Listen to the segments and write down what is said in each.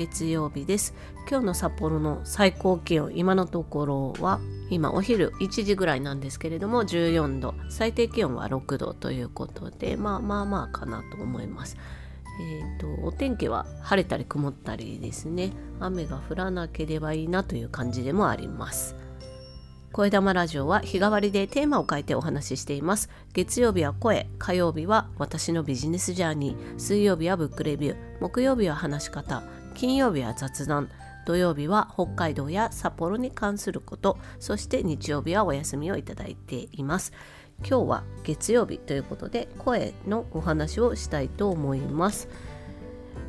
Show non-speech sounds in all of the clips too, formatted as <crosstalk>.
月曜日です。今日の札幌の最高気温今のところは今お昼1時ぐらいなんですけれども14度最低気温は6度ということでまあまあまあかなと思います。えーと、お天気は晴れたり曇ったりですね。雨が降らなければいいなという感じでもあります。声玉ラジオは日替わりでテーマを変えてお話ししています。月曜日は声火曜日は私のビジネスジャーニー水曜日はブックレビュー木曜日は話し方金曜日は雑談。土曜日は北海道や札幌に関すること。そして日曜日はお休みをいただいています。今日は月曜日ということで声のお話をしたいと思います、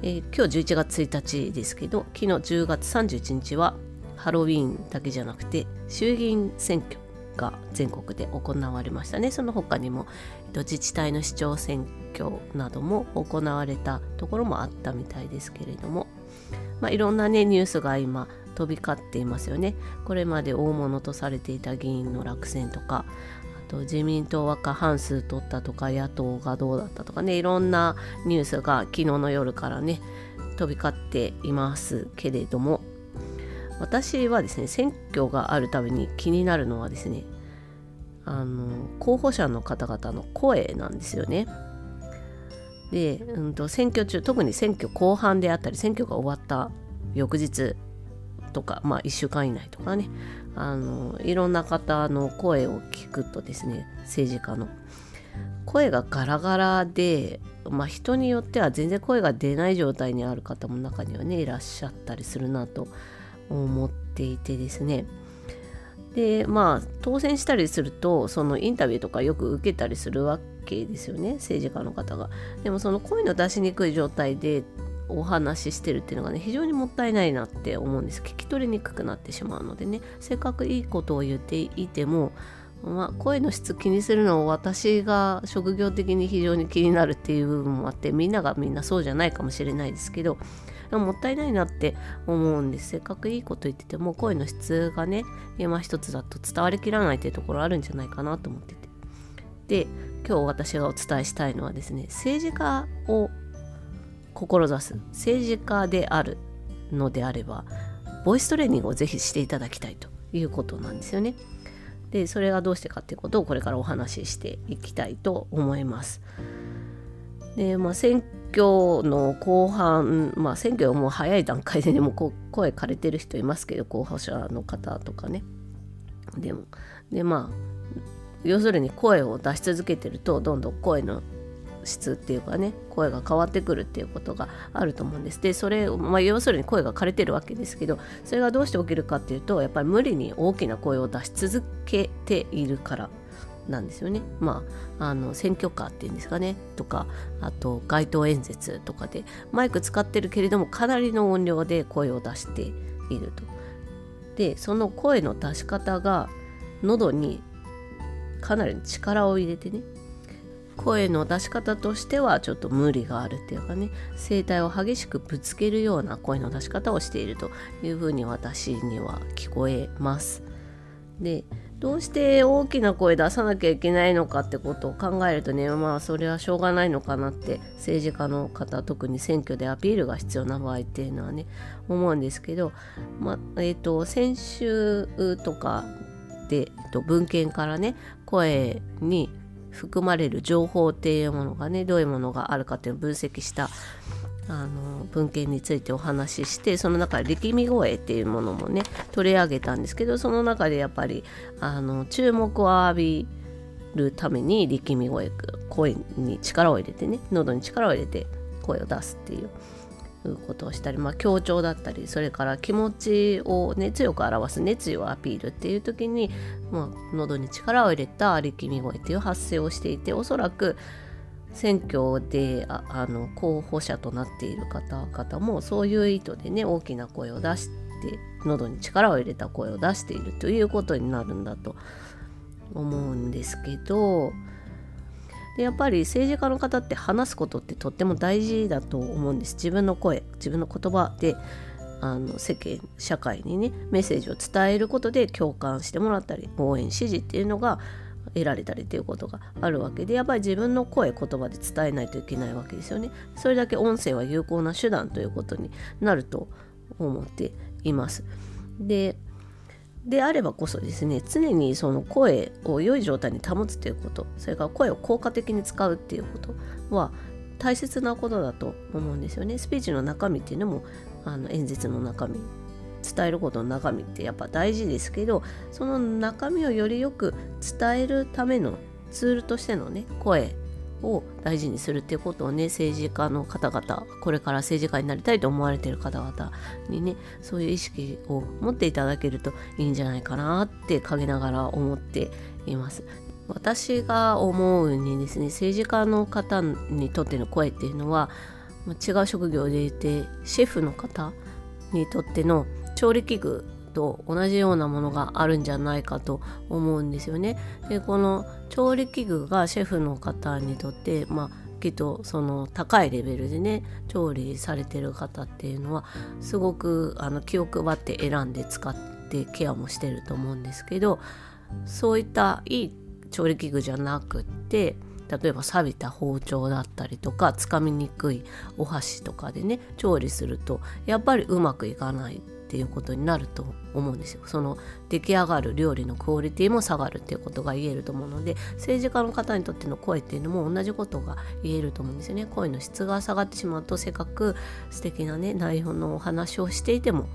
えー、今日11月1日ですけど昨日10月31日はハロウィーンだけじゃなくて衆議院選挙が全国で行われましたね。その他にも自治体の市長選挙なども行われたところもあったみたいですけれどもまあ、いろんなねニュースが今飛び交っていますよね。これまで大物とされていた議員の落選とかあと自民党は過半数取ったとか野党がどうだったとかねいろんなニュースが昨日の夜からね飛び交っていますけれども私はですね選挙があるたびに気になるのはですねあの候補者の方々の声なんですよね。で、うんと、選挙中特に選挙後半であったり選挙が終わった翌日とか、まあ、1週間以内とかねあのいろんな方の声を聞くとですね政治家の。声がガラガラで、まあ、人によっては全然声が出ない状態にある方も中にはねいらっしゃったりするなと思っていてですね。でまあ当選したりするとそのインタビューとかよく受けたりするわけですよね政治家の方が。でもその声の出しにくい状態でお話ししてるっていうのがね非常にもったいないなって思うんです。聞き取りにくくなってしまうのでね。せっかくいいことを言っていてもまあ、声の質気にするのを私が職業的に非常に気になるっていう部分もあってみんながみんなそうじゃないかもしれないですけどもったいないなって思うんです。せっかくいいこと言ってても声の質がね今一つだと伝わりきらないっていうところあるんじゃないかなと思ってて。で今日私がお伝えしたいのはですね政治家を志す政治家であるのであればボイストレーニングをぜひしていただきたいということなんですよね。でそれがどうしてかっていうことをこれからお話ししていきたいと思います。でまあ選挙の後半まあ選挙はもう早い段階でねもう声枯れてる人いますけど候補者の方とかね。でもでまあ要するに声を出し続けてるとどんどん声の質っていうかね声が変わってくるっていうことがあると思うんですでそれ、まあ、要するに声が枯れてるわけですけどそれがどうして起きるかっていうとやっぱり無理に大きな声を出し続けているからなんですよね。まあ、あの選挙カーっていうんですかねとかあと街頭演説とかでマイク使ってるけれどもかなりの音量で声を出していると。でその声の出し方が喉にかなり力を入れてね声の出し方としてはちょっと無理があるっていうかね声帯を激しくぶつけるような声の出し方をしているというふうに私には聞こえます。でどうして大きな声出さなきゃいけないのかってことを考えるとねまあそれはしょうがないのかなって政治家の方特に選挙でアピールが必要な場合っていうのはね思うんですけど、まあえーと先週とかで、えっと、文献からね声に含まれる情報っていうものがねどういうものがあるかっていうのを分析したあの文献についてお話ししてその中で力み声っていうものもね取り上げたんですけどその中でやっぱりあの注目を浴びるために力み声声に力を入れてね喉に力を入れて声を出すっていううことをしたり、まあ、強調だったりそれから気持ちを、ね、強く表す熱意をアピールっていう時に、まあ、喉に力を入れた力み声っていう発声をしていておそらく選挙でああの候補者となっている方々もそういう意図でね大きな声を出して喉に力を入れた声を出しているということになるんだと思うんですけどでやっぱり政治家の方って話すことってとっても大事だと思うんです。自分の声自分の言葉であの世間社会にねメッセージを伝えることで共感してもらったり応援支持っていうのが得られたりっていうことがあるわけでやっぱり自分の声言葉で伝えないといけないわけですよね。それだけ音声は有効な手段ということになると思っています。でであればこそですね常にその声を良い状態に保つということそれから声を効果的に使うっていうことは大切なことだと思うんですよね。スピーチの中身っていうのもあの演説の中身伝えることの中身ってやっぱ大事ですけどその中身をよりよく伝えるためのツールとしてのね声を大事にするっていうことをね政治家の方々これから政治家になりたいと思われている方々にねそういう意識を持っていただけるといいんじゃないかなって陰ながら思っています。私が思うにですね政治家の方にとっての声っていうのは違う職業で言ってシェフの方にとっての調理器具と同じようなものがあるんじゃないかと思うんですよね。でこの調理器具がシェフの方にとってまあきっとその高いレベルでね調理されてる方っていうのはすごくあの気を配って選んで使ってケアもしてると思うんですけどそういったいい調理器具じゃなくって例えば錆びた包丁だったりとかつかみにくいお箸とかでね調理するとやっぱりうまくいかないっていうことになると思うんですよ。その出来上がる料理のクオリティも下がるっていうことが言えると思うので政治家の方にとっての声っていうのも同じことが言えると思うんですよね。声の質が下がってしまうとせっかく素敵なね内容のお話をしていても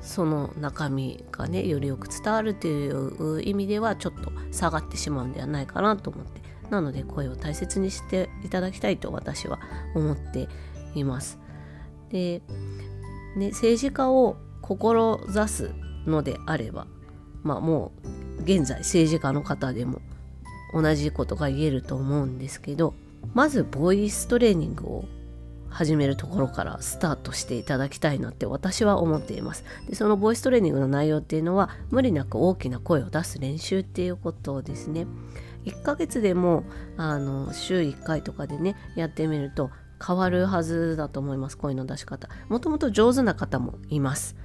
その中身がねよりよく伝わるという意味ではちょっと下がってしまうんではないかなと思ってなので声を大切にしていただきたいと私は思っています。で、ね、政治家を志すのであればまあもう現在政治家の方でも同じことが言えると思うんですけどまずボイストレーニングを始めるところからスタートしていただきたいなって私は思っています。でそのボイストレーニングの内容っていうのは無理なく大きな声を出す練習っていうことですね。1ヶ月でもあの週1回とかでねやってみると変わるはずだと思います。声の出し方。もともと上手な方もいます。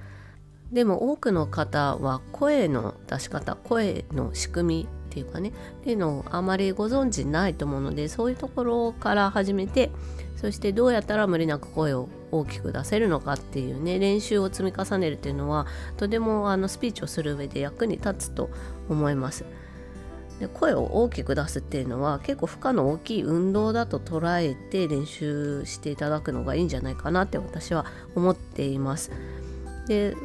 でも多くの方は声の出し方声の仕組みっていうかねっていうのをあまりご存知ないと思うのでそういうところから始めてそしてどうやったら無理なく声を大きく出せるのかっていうね練習を積み重ねるっていうのはとてもあのスピーチをする上で役に立つと思います。で声を大きく出すっていうのは結構負荷の大きい運動だと捉えて練習していただくのがいいんじゃないかなって私は思っています。で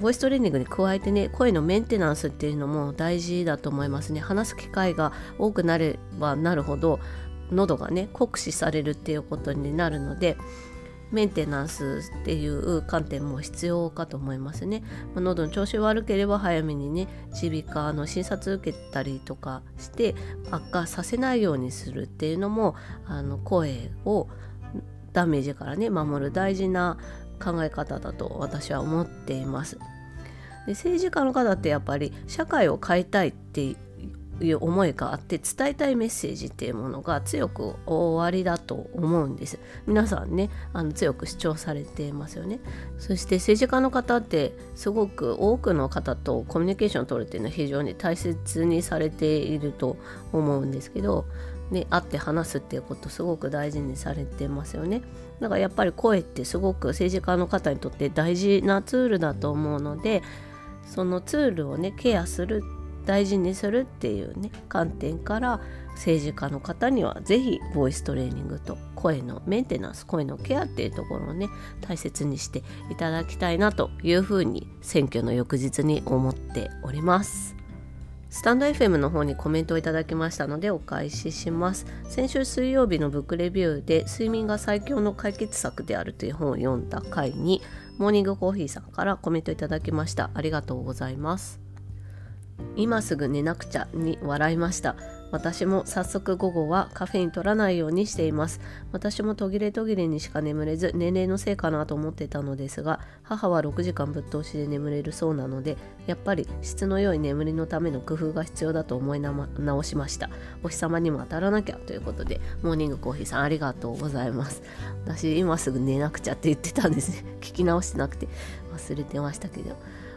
ボイストレーニングに加えてね声のメンテナンスっていうのも大事だと思いますね話す機会が多くなればなるほど喉がね酷使されるっていうことになるのでメンテナンスっていう観点も必要かと思いますね。まあ、喉の調子悪ければ早めにね耳鼻科の診察受けたりとかして悪化させないようにするっていうのもあの声をダメージからね守る大事な考え方だと私は思っています。で政治家の方ってやっぱり社会を変えたいっていう思いがあって伝えたいメッセージっていうものが強く終わりだと思うんです皆さんねあの強く主張されていますよねそして政治家の方ってすごく多くの方とコミュニケーションを取るっていうのは非常に大切にされていると思うんですけどね、会って話すっていうことすごく大事にされてますよね。だからやっぱり声ってすごく政治家の方にとって大事なツールだと思うのでそのツールをねケアする大事にするっていうね観点から政治家の方には是非ボイストレーニングと声のメンテナンス声のケアっていうところをね大切にしていただきたいなというふうに選挙の翌日に思っております。スタンド FM の方にコメントをいただきましたのでお返しします。先週水曜日のブックレビューで睡眠が最強の解決策であるという本を読んだ回にモーニングコーヒーさんからコメントいただきました。ありがとうございます。今すぐ寝なくちゃに笑いました。私も早速午後はカフェイン取らないようにしています。私も途切れ途切れにしか眠れず年齢のせいかなと思ってたのですが母は6時間ぶっ通しで眠れるそうなのでやっぱり質の良い眠りのための工夫が必要だと思い直しました。お日様にも当たらなきゃということでモーニングコーヒーさんありがとうございます。私今すぐ寝なくちゃって言ってたんですね。<laughs> 聞き直してなくて忘れてましたけど。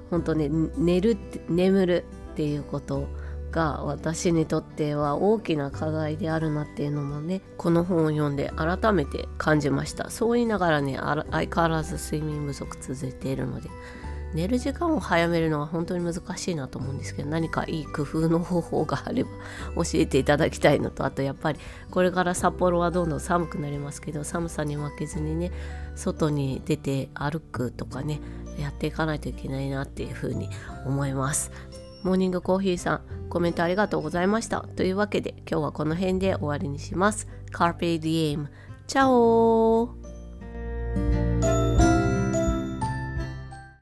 本当ね寝るって眠るっていうことが私にとっては大きな課題であるなっていうのもねこの本を読んで改めて感じました。そう言いながらね相変わらず睡眠不足続いているので寝る時間を早めるのは本当に難しいなと思うんですけど何かいい工夫の方法があれば <laughs> 教えていただきたいのとあとやっぱりこれから札幌はどんどん寒くなりますけど寒さに負けずにね外に出て歩くとかねやっていかないといけないなっていうふうに思います。モーニングコーヒーさん、コメントありがとうございました。というわけで、今日はこの辺で終わりにします。Carpe Diem。チャオ